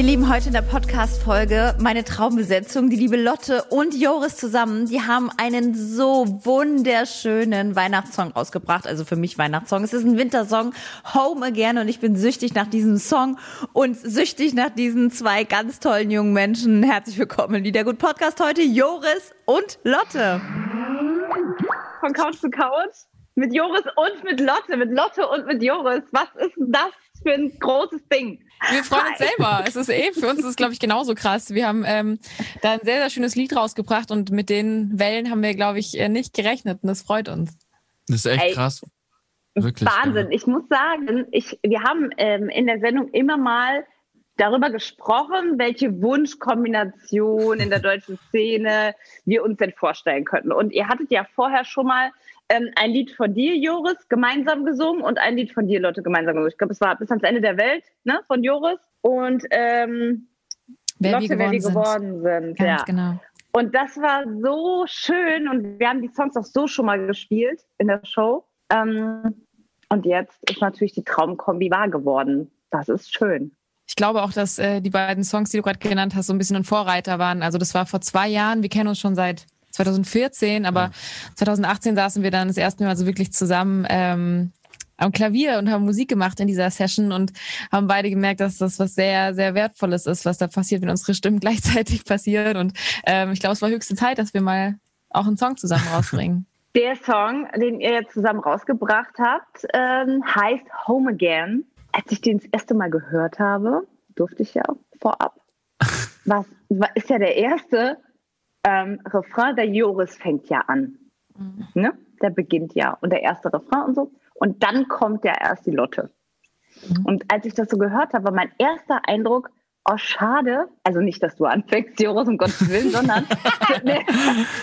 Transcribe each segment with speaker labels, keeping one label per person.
Speaker 1: Ihr Lieben, heute in der Podcast-Folge meine Traumbesetzung, die liebe Lotte und Joris zusammen, die haben einen so wunderschönen Weihnachtssong rausgebracht. Also für mich Weihnachtssong. Es ist ein Wintersong, Home Again und ich bin süchtig nach diesem Song und süchtig nach diesen zwei ganz tollen jungen Menschen. Herzlich willkommen in Liedergut Podcast heute, Joris und Lotte.
Speaker 2: Von Couch zu Couch mit Joris und mit Lotte, mit Lotte und mit Joris. Was ist das für ein großes Ding?
Speaker 3: Wir freuen uns selber. Es ist eh, für uns ist es, glaube ich, genauso krass. Wir haben ähm, da ein sehr, sehr schönes Lied rausgebracht und mit den Wellen haben wir, glaube ich, äh, nicht gerechnet und das freut uns.
Speaker 4: Das ist echt Ey, krass.
Speaker 2: Wirklich. Wahnsinn. Ja. Ich muss sagen, ich, wir haben ähm, in der Sendung immer mal darüber gesprochen, welche Wunschkombination in der deutschen Szene wir uns denn vorstellen könnten. Und ihr hattet ja vorher schon mal ähm, ein Lied von dir, Joris, gemeinsam gesungen und ein Lied von dir, Lotte, gemeinsam gesungen. Ich glaube, es war bis ans Ende der Welt, ne, von Joris. Und ähm,
Speaker 3: wer
Speaker 2: Lotte,
Speaker 3: wir geworden,
Speaker 2: wer wir
Speaker 3: sind.
Speaker 2: geworden sind.
Speaker 3: Ganz
Speaker 2: ja.
Speaker 3: genau.
Speaker 2: Und das war so schön und wir haben die Songs auch so schon mal gespielt in der Show. Ähm, und jetzt ist natürlich die Traumkombi wahr geworden. Das ist schön.
Speaker 3: Ich glaube auch, dass äh, die beiden Songs, die du gerade genannt hast, so ein bisschen ein Vorreiter waren. Also das war vor zwei Jahren. Wir kennen uns schon seit 2014, aber ja. 2018 saßen wir dann das erste Mal so wirklich zusammen ähm, am Klavier und haben Musik gemacht in dieser Session und haben beide gemerkt, dass das was sehr, sehr Wertvolles ist, was da passiert, wenn unsere Stimmen gleichzeitig passieren. Und ähm, ich glaube, es war höchste Zeit, dass wir mal auch einen Song zusammen rausbringen.
Speaker 2: Der Song, den ihr jetzt zusammen rausgebracht habt, ähm, heißt Home Again. Als ich den das erste Mal gehört habe, durfte ich ja vorab. Was, was ist ja der erste ähm, Refrain, der Joris fängt ja an. Mhm. Ne? Der beginnt ja. Und der erste Refrain und so. Und dann kommt ja erst die Lotte. Mhm. Und als ich das so gehört habe, war mein erster Eindruck, oh schade, also nicht, dass du anfängst, Joris, um Gottes Willen, sondern
Speaker 4: nee,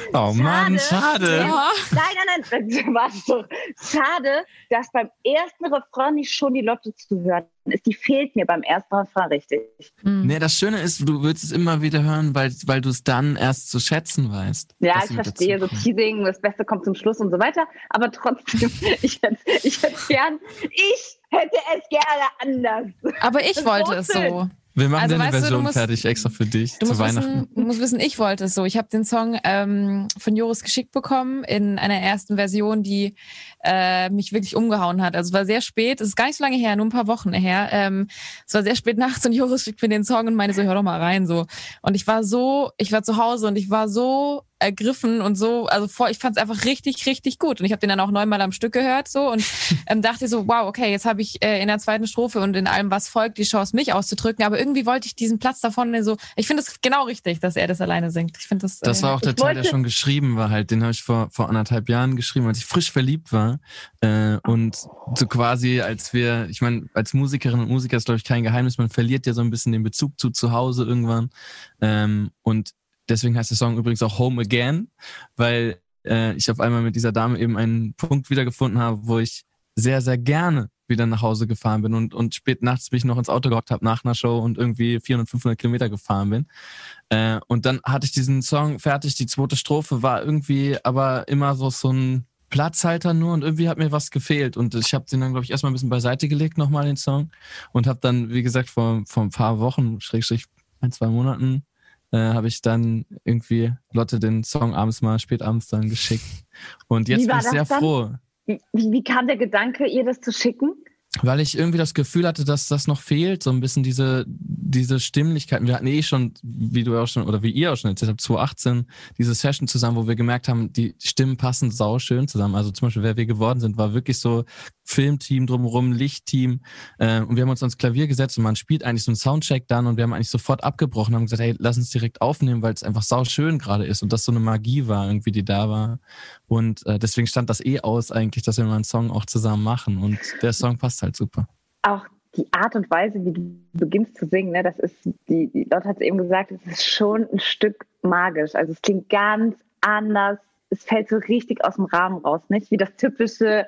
Speaker 4: Oh schade. Mann, schade.
Speaker 2: Ja. Nein, nein, nein, warte doch. Schade, dass beim ersten Refrain nicht schon die Lotte zu hören ist. Die fehlt mir beim ersten Refrain richtig.
Speaker 4: Mhm. Nee, das Schöne ist, du willst es immer wieder hören, weil, weil du es dann erst zu schätzen weißt.
Speaker 2: Ja, ich verstehe, so Teasing, das Beste kommt zum Schluss und so weiter. Aber trotzdem, ich hätte ich hätte gern, ich hätte es gerne anders.
Speaker 3: Aber ich wollte so es so.
Speaker 4: Wir machen also, eine Version du, musst, fertig extra für dich zu Weihnachten.
Speaker 3: Wissen, du musst wissen, ich wollte es so. Ich habe den Song ähm, von Joris geschickt bekommen in einer ersten Version, die äh, mich wirklich umgehauen hat. Also es war sehr spät, es ist gar nicht so lange her, nur ein paar Wochen her. Ähm, es war sehr spät nachts und Joris schickt mir den Song und meine so, hör doch mal rein so. Und ich war so, ich war zu Hause und ich war so ergriffen und so, also vor, ich fand es einfach richtig, richtig gut. Und ich habe den dann auch neunmal am Stück gehört so und ähm, dachte so, wow, okay, jetzt habe ich äh, in der zweiten Strophe und in allem, was folgt, die Chance, mich auszudrücken. Aber irgendwie wollte ich diesen Platz davon so, ich finde es genau richtig, dass er das alleine singt. Ich finde das.
Speaker 4: Das war auch der Teil, der schon geschrieben war halt. Den habe ich vor, vor anderthalb Jahren geschrieben, als ich frisch verliebt war. Äh, und so quasi, als wir, ich meine, als Musikerin und Musiker ist, glaube ich, kein Geheimnis, man verliert ja so ein bisschen den Bezug zu zu Hause irgendwann. Ähm, und Deswegen heißt der Song übrigens auch Home Again, weil äh, ich auf einmal mit dieser Dame eben einen Punkt wiedergefunden habe, wo ich sehr, sehr gerne wieder nach Hause gefahren bin und, und spät nachts mich noch ins Auto gehockt habe nach einer Show und irgendwie 400, 500 Kilometer gefahren bin. Äh, und dann hatte ich diesen Song fertig. Die zweite Strophe war irgendwie aber immer so, so ein Platzhalter nur und irgendwie hat mir was gefehlt. Und ich habe den dann, glaube ich, erstmal ein bisschen beiseite gelegt, nochmal den Song. Und habe dann, wie gesagt, vor, vor ein paar Wochen, schrägstrich ein, zwei Monaten, äh, habe ich dann irgendwie Lotte den Song abends mal spät abends dann geschickt. Und jetzt bin ich sehr dann? froh.
Speaker 2: Wie, wie kam der Gedanke, ihr das zu schicken?
Speaker 4: Weil ich irgendwie das Gefühl hatte, dass das noch fehlt, so ein bisschen diese, diese Stimmlichkeiten. Wir hatten eh schon, wie du auch schon, oder wie ihr auch schon erzählt habt, 2018, diese Session zusammen, wo wir gemerkt haben, die Stimmen passen sauschön zusammen. Also zum Beispiel, wer wir geworden sind, war wirklich so Filmteam drumherum, Lichtteam. Äh, und wir haben uns ans Klavier gesetzt und man spielt eigentlich so einen Soundcheck dann und wir haben eigentlich sofort abgebrochen und haben gesagt, hey, lass uns direkt aufnehmen, weil es einfach sauschön gerade ist und das so eine Magie war irgendwie, die da war. Und äh, deswegen stand das eh aus eigentlich, dass wir mal einen Song auch zusammen machen und der Song passt halt super.
Speaker 2: Auch die Art und Weise, wie du beginnst zu singen, ne, das ist, die, die Lotte hat es eben gesagt, es ist schon ein Stück magisch. Also es klingt ganz anders es fällt so richtig aus dem Rahmen raus, nicht? Wie das typische,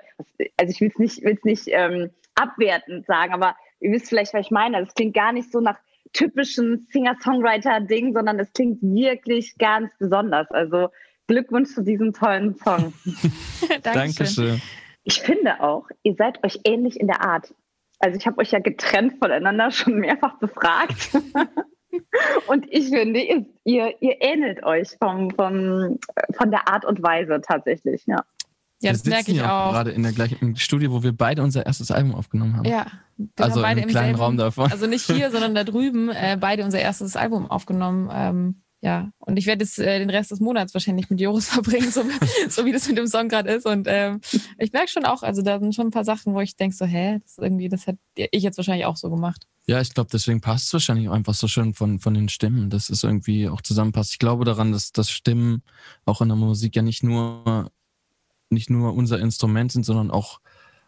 Speaker 2: also ich will es nicht, will's nicht ähm, abwertend sagen, aber ihr wisst vielleicht, was ich meine. Also es klingt gar nicht so nach typischen Singer-Songwriter-Ding, sondern es klingt wirklich ganz besonders. Also Glückwunsch zu diesem tollen Song.
Speaker 4: Dankeschön.
Speaker 2: Ich finde auch, ihr seid euch ähnlich in der Art. Also ich habe euch ja getrennt voneinander schon mehrfach befragt. und ich finde, ihr, ihr, ihr ähnelt euch vom, vom, von der Art und Weise tatsächlich, ja.
Speaker 3: Ja,
Speaker 4: Wir
Speaker 3: das merke
Speaker 4: sitzen
Speaker 3: ich
Speaker 4: ja
Speaker 3: auch.
Speaker 4: gerade in der gleichen Studio, wo wir beide unser erstes Album aufgenommen haben.
Speaker 3: Ja, wir
Speaker 4: Also
Speaker 3: haben beide
Speaker 4: im
Speaker 3: im
Speaker 4: kleinen
Speaker 3: selben,
Speaker 4: Raum davon.
Speaker 3: Also nicht hier, sondern da drüben, äh, beide unser erstes Album aufgenommen. Ähm, ja, und ich werde jetzt äh, den Rest des Monats wahrscheinlich mit Joris verbringen, so, so wie das mit dem Song gerade ist. Und ähm, ich merke schon auch, also da sind schon ein paar Sachen, wo ich denke so, hä, das ist irgendwie, das hätte ich jetzt wahrscheinlich auch so gemacht.
Speaker 4: Ja, ich glaube, deswegen passt es wahrscheinlich auch einfach so schön von, von den Stimmen, dass es irgendwie auch zusammenpasst. Ich glaube daran, dass, dass Stimmen auch in der Musik ja nicht nur, nicht nur unser Instrument sind, sondern auch,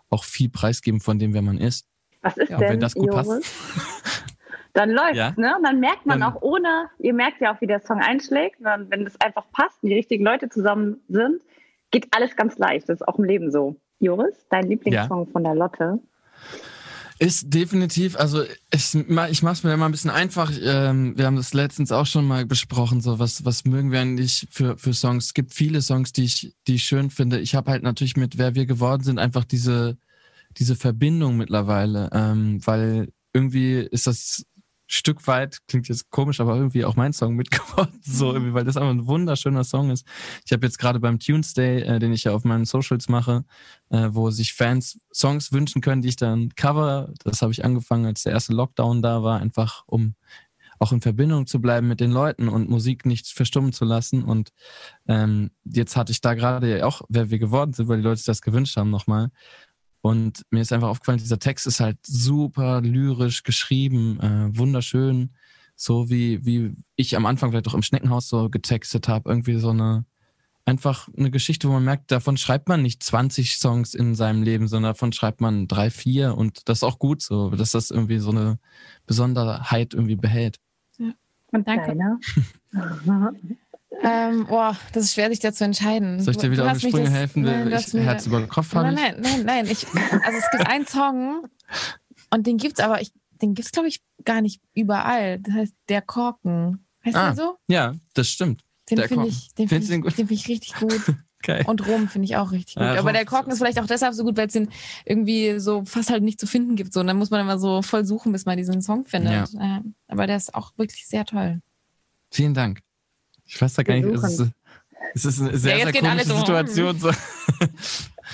Speaker 4: auch viel preisgeben von dem, wer man ist.
Speaker 2: Was ist
Speaker 4: Ja,
Speaker 2: denn,
Speaker 4: wenn das gut passt.
Speaker 2: Dann läuft's,
Speaker 4: Ja.
Speaker 2: ne? Und dann merkt man
Speaker 4: Dann-
Speaker 2: auch ohne, ihr merkt ja auch, wie der Song einschlägt. Und dann, wenn es einfach passt und die richtigen Leute zusammen sind, geht alles ganz leicht. Das ist auch im Leben so. Joris, dein Lieblingssong von der Lotte?
Speaker 4: Ist definitiv, also ich, ich mache es mir immer ein bisschen einfach. Ähm, wir haben das letztens auch schon mal besprochen, so was, was mögen wir eigentlich für, für Songs. Es gibt viele Songs, die ich, die ich schön finde. Ich habe halt natürlich mit Wer wir geworden sind einfach diese, diese Verbindung mittlerweile, ähm, weil irgendwie ist das Stück weit, klingt jetzt komisch, aber irgendwie auch mein Song mitgeworden, so irgendwie, weil das einfach ein wunderschöner Song ist. Ich habe jetzt gerade beim Tunes Day, äh, den ich ja auf meinen Socials mache, äh, wo sich Fans Songs wünschen können, die ich dann cover. Das habe ich angefangen, als der erste Lockdown da war, einfach um auch in Verbindung zu bleiben mit den Leuten und Musik nicht verstummen zu lassen. Und ähm, jetzt hatte ich da gerade ja auch, wer wir geworden sind, weil die Leute sich das gewünscht haben nochmal. Und mir ist einfach aufgefallen, dieser Text ist halt super lyrisch geschrieben, äh, wunderschön, so wie, wie ich am Anfang vielleicht auch im Schneckenhaus so getextet habe, irgendwie so eine, einfach eine Geschichte, wo man merkt, davon schreibt man nicht 20 Songs in seinem Leben, sondern davon schreibt man drei, vier und das ist auch gut so, dass das irgendwie so eine Besonderheit irgendwie behält.
Speaker 2: Und
Speaker 3: Danke. Ähm, boah, das ist schwer, sich da zu entscheiden.
Speaker 4: Soll ich dir wieder auf die Sprünge
Speaker 3: das-
Speaker 4: helfen?
Speaker 3: Nein, du
Speaker 4: ich, Herz über Kopf habe
Speaker 3: Nein, nein, nein, nein. Ich, also es gibt einen Song und den gibt's aber, ich, den gibt's glaube ich gar nicht überall. Das heißt, der Korken. Heißt
Speaker 4: Ah,
Speaker 3: der so?
Speaker 4: Ja, das stimmt.
Speaker 3: Den finde ich, den
Speaker 4: du
Speaker 3: ich,
Speaker 4: den
Speaker 3: den find ich richtig gut.
Speaker 4: Geil.
Speaker 3: Und Rom finde ich auch richtig gut.
Speaker 4: Ja,
Speaker 3: aber der Korken ist vielleicht auch deshalb so gut, weil es den irgendwie so fast halt nicht zu finden gibt. So, und dann muss man immer so voll suchen, bis man diesen Song findet. Ja. Aber der ist auch wirklich sehr toll.
Speaker 4: Vielen Dank. Ich weiß da gar nicht, es ist, es ist eine sehr,
Speaker 3: jetzt
Speaker 4: sehr komische
Speaker 3: so,
Speaker 4: Situation. So.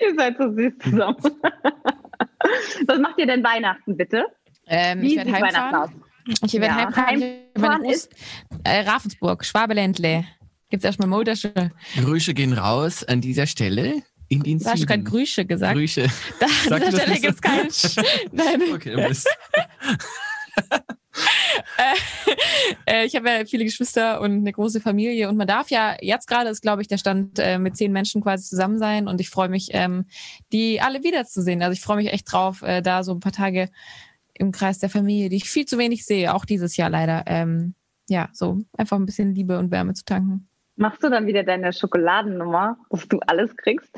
Speaker 2: Ihr seid so süß zusammen. Was macht ihr denn Weihnachten, bitte?
Speaker 3: Ähm,
Speaker 2: Wie
Speaker 3: ich
Speaker 2: sieht
Speaker 3: werde
Speaker 2: Weihnachten aus?
Speaker 3: heimfahren. Ich werde
Speaker 2: Ja,
Speaker 3: heimfahren.
Speaker 2: Heimfahren
Speaker 3: Groß äh, Ravensburg, Schwabeländle. Gibt's erstmal Modersche.
Speaker 4: Grüße gehen raus an dieser Stelle in den
Speaker 3: Du hast gerade. Grüße gesagt.
Speaker 4: Grüße.
Speaker 3: Da, an dieser Stelle
Speaker 4: so.
Speaker 3: gibt's keinen. Sch- Nein.
Speaker 4: Okay, bist
Speaker 3: äh, ich habe ja viele Geschwister und eine große Familie und man darf ja, jetzt gerade ist, glaube ich, der Stand äh, mit zehn Menschen quasi zusammen sein und ich freue mich, ähm, die alle wiederzusehen. Also ich freue mich echt drauf, äh, da so ein paar Tage im Kreis der Familie, die ich viel zu wenig sehe, auch dieses Jahr leider. Ähm, ja, so einfach ein bisschen Liebe und Wärme zu tanken.
Speaker 2: Machst du dann wieder deine Schokoladennummer, dass du alles kriegst?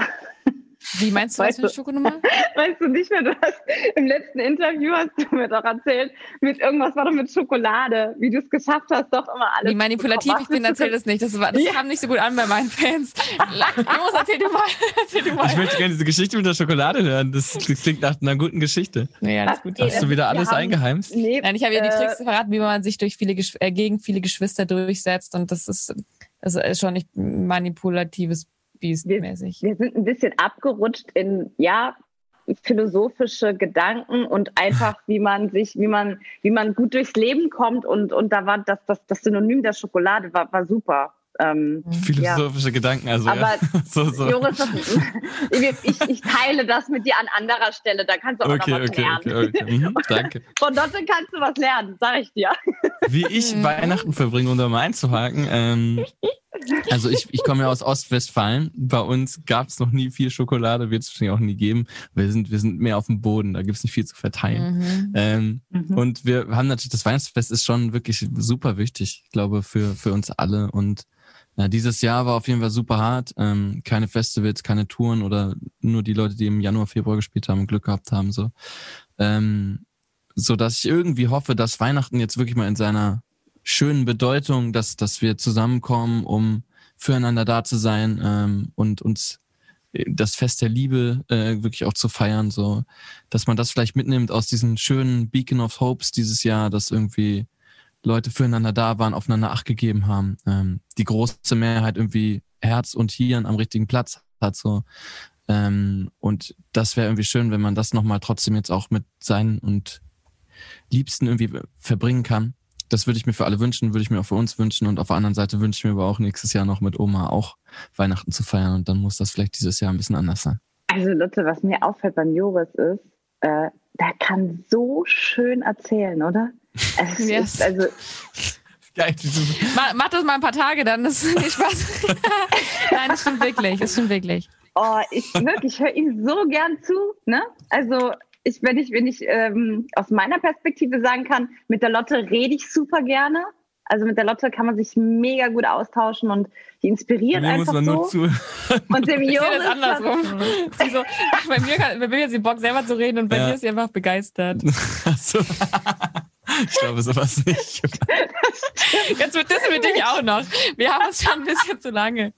Speaker 3: Wie meinst du,
Speaker 2: Weißt
Speaker 3: für eine Schokonummer?
Speaker 2: Weißt du nicht mehr, du hast im letzten Interview hast du mir doch erzählt, mit irgendwas war doch mit Schokolade, wie du es geschafft hast, doch immer alles.
Speaker 3: Wie manipulativ ich bin, erzähl das nicht. Das, war, das
Speaker 2: Ja.
Speaker 3: kam nicht so gut an bei meinen Fans. Los, erzähl du mal. Erzähl du mal.
Speaker 4: Ich möchte gerne diese Geschichte mit der Schokolade hören. Das klingt nach einer guten Geschichte.
Speaker 3: Nee, alles gut.
Speaker 2: Okay,
Speaker 4: Hast du wieder alles
Speaker 2: haben-
Speaker 4: eingeheimst?
Speaker 2: Nee,
Speaker 3: Nein, ich habe ja die
Speaker 2: äh,
Speaker 3: Tricks verraten, wie man sich durch viele äh, gegen viele Geschwister durchsetzt und das ist, das ist schon nicht manipulatives Biest mäßig.
Speaker 2: wir sind ein bisschen abgerutscht in, ja, philosophische Gedanken und einfach, wie man sich, wie man, wie man gut durchs Leben kommt und, und da war das, das, das Synonym der Schokolade war, war super. Ähm,
Speaker 4: Philosophische Gedanken, also
Speaker 2: Aber
Speaker 4: ja. so, so.
Speaker 2: Joris, ich, ich teile das mit dir an anderer Stelle, da kannst du auch
Speaker 4: Okay,
Speaker 2: noch was
Speaker 4: okay,
Speaker 2: lernen.
Speaker 4: okay, okay. Mhm, danke.
Speaker 2: Von dort kannst du was lernen, sag ich dir.
Speaker 4: Wie ich
Speaker 3: Mhm.
Speaker 4: Weihnachten verbringe, um da mal einzuhaken. Ähm, also ich, ich komme ja aus Ostwestfalen. Bei uns gab es noch nie viel Schokolade, wird es wahrscheinlich auch nie geben. Wir sind, wir sind mehr auf dem Boden, da gibt es nicht viel zu verteilen.
Speaker 3: Mhm.
Speaker 4: Ähm,
Speaker 2: Mhm.
Speaker 4: Und wir haben natürlich, das Weihnachtsfest ist schon wirklich super wichtig, ich glaube, für, für uns alle. Und Ja, dieses Jahr war auf jeden Fall super hart. Ähm, keine Festivals, keine Touren oder nur die Leute, die im Januar, Februar gespielt haben und Glück gehabt haben. So, ähm, so dass ich irgendwie hoffe, dass Weihnachten jetzt wirklich mal in seiner schönen Bedeutung, dass dass wir zusammenkommen, um füreinander da zu sein ähm, und uns das Fest der Liebe äh, wirklich auch zu feiern, so. Dass man das vielleicht mitnimmt aus diesen schönen Beacon of Hopes dieses Jahr, dass irgendwie Leute füreinander da waren, aufeinander Acht gegeben haben, ähm, die große Mehrheit irgendwie Herz und Hirn am richtigen Platz hat, so. Ähm, und das wäre irgendwie schön, wenn man das nochmal trotzdem jetzt auch mit seinen und Liebsten irgendwie verbringen kann das würde ich mir für alle wünschen, würde ich mir auch für uns wünschen. Und auf der anderen Seite wünsche ich mir aber auch nächstes Jahr noch mit Oma auch Weihnachten zu feiern. Und dann muss das vielleicht dieses Jahr ein bisschen anders sein.
Speaker 2: Also Lotte, was mir auffällt beim Joris ist, äh, der kann so schön erzählen, oder?
Speaker 3: Es yes. ist also Geil. Mach, mach das mal ein paar Tage, dann ist nicht Spaß. Nein, das stimmt wirklich, das stimmt wirklich.
Speaker 2: Oh, ich wirklich, ich höre ihm so gern zu, ne? Also ich, wenn ich, wenn ich ähm, aus meiner Perspektive sagen kann, mit der Lotte rede ich super gerne. Also mit der Lotte kann man sich mega gut austauschen und die inspiriert
Speaker 4: mir
Speaker 2: einfach
Speaker 4: muss man
Speaker 2: so.
Speaker 4: Nur zu.
Speaker 2: Und dem Joris
Speaker 3: ist andersrum. Sie so, bei mir, kann, bei mir hat sie Bock selber zu reden und bei ja. mir ist sie einfach begeistert.
Speaker 4: so. Ich glaube sowas nicht.
Speaker 3: Jetzt wird das mit dich auch noch. Wir haben es schon ein bisschen zu lange.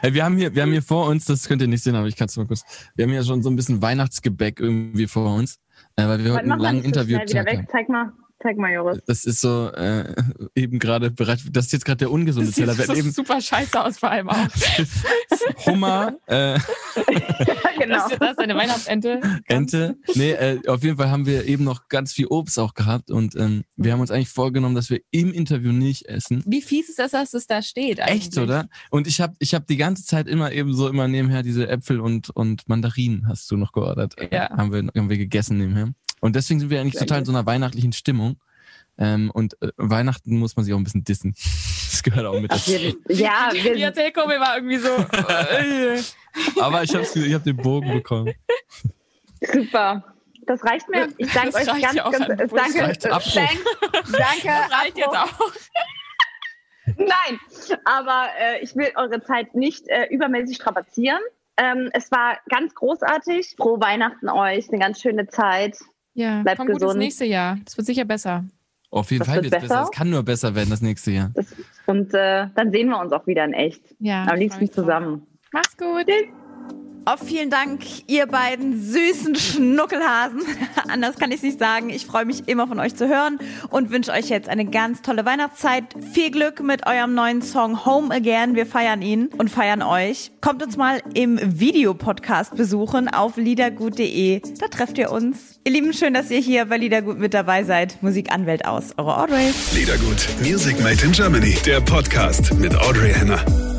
Speaker 4: Hey, wir haben hier, wir haben hier vor uns, das könnt ihr nicht sehen, aber ich kann es mal kurz. Wir haben hier schon so ein bisschen Weihnachtsgebäck irgendwie vor uns, äh, weil wir heute einen langen Interview
Speaker 2: so weg. Zeig mal. Zeig mal, Joris.
Speaker 4: Das ist so äh, eben gerade bereit. Das ist jetzt gerade der ungesunde das Teller.
Speaker 3: Das sieht
Speaker 4: eben
Speaker 3: super scheiße aus, vor allem auch.
Speaker 4: Hummer. Äh,
Speaker 2: ja, genau.
Speaker 3: Das, das ist eine Weihnachtsente.
Speaker 4: Ente. Nee, äh, auf jeden Fall haben wir eben noch ganz viel Obst auch gehabt und ähm, wir haben uns eigentlich vorgenommen, dass wir im Interview nicht essen.
Speaker 3: Wie fies ist das, dass es da steht? Eigentlich?
Speaker 4: Echt, oder? Und ich habe ich hab die ganze Zeit immer eben so immer nebenher diese Äpfel und, und Mandarinen hast du noch geordert.
Speaker 3: Ja.
Speaker 4: Haben wir, haben wir gegessen nebenher. Und deswegen sind wir eigentlich Sehr total in so einer weihnachtlichen Stimmung. Ähm, und äh, Weihnachten muss man sich auch ein bisschen dissen. Das gehört auch mit dazu.
Speaker 2: Ja, wir
Speaker 3: die Erzählkurve war irgendwie so.
Speaker 4: Aber ich habe ich hab den Bogen bekommen.
Speaker 2: Super. Das reicht mir. Ich danke euch ganz, ganz, ganz danke, danke, danke.
Speaker 3: Das reicht jetzt auch.
Speaker 2: Nein, aber äh, ich will eure Zeit nicht äh, übermäßig strapazieren. Ähm, es war ganz großartig. Frohe Weihnachten euch, eine ganz schöne Zeit.
Speaker 3: Ja, Bleibt komm gesund. gut ins nächste Jahr. Das wird sicher besser.
Speaker 4: Auf jeden das Fall wird es besser. Es kann nur besser werden das nächste Jahr. Das,
Speaker 2: und äh, dann sehen wir uns auch wieder in echt.
Speaker 3: Ja.
Speaker 2: Am liebsten zusammen.
Speaker 3: Mach's gut.
Speaker 2: Tschüss.
Speaker 1: Oh, vielen Dank, ihr beiden süßen Schnuckelhasen. Anders kann ich es nicht sagen. Ich freue mich immer von euch zu hören und wünsche euch jetzt eine ganz tolle Weihnachtszeit. Viel Glück mit eurem neuen Song Home Again. Wir feiern ihn und feiern euch. Kommt uns mal im Videopodcast besuchen auf liedergut.de. Da trefft ihr uns. Ihr Lieben, schön, dass ihr hier bei Liedergut mit dabei seid. Musikanwält aus, eure Audrey.
Speaker 5: Liedergut, Music Made in Germany, der Podcast mit Audrey Henner.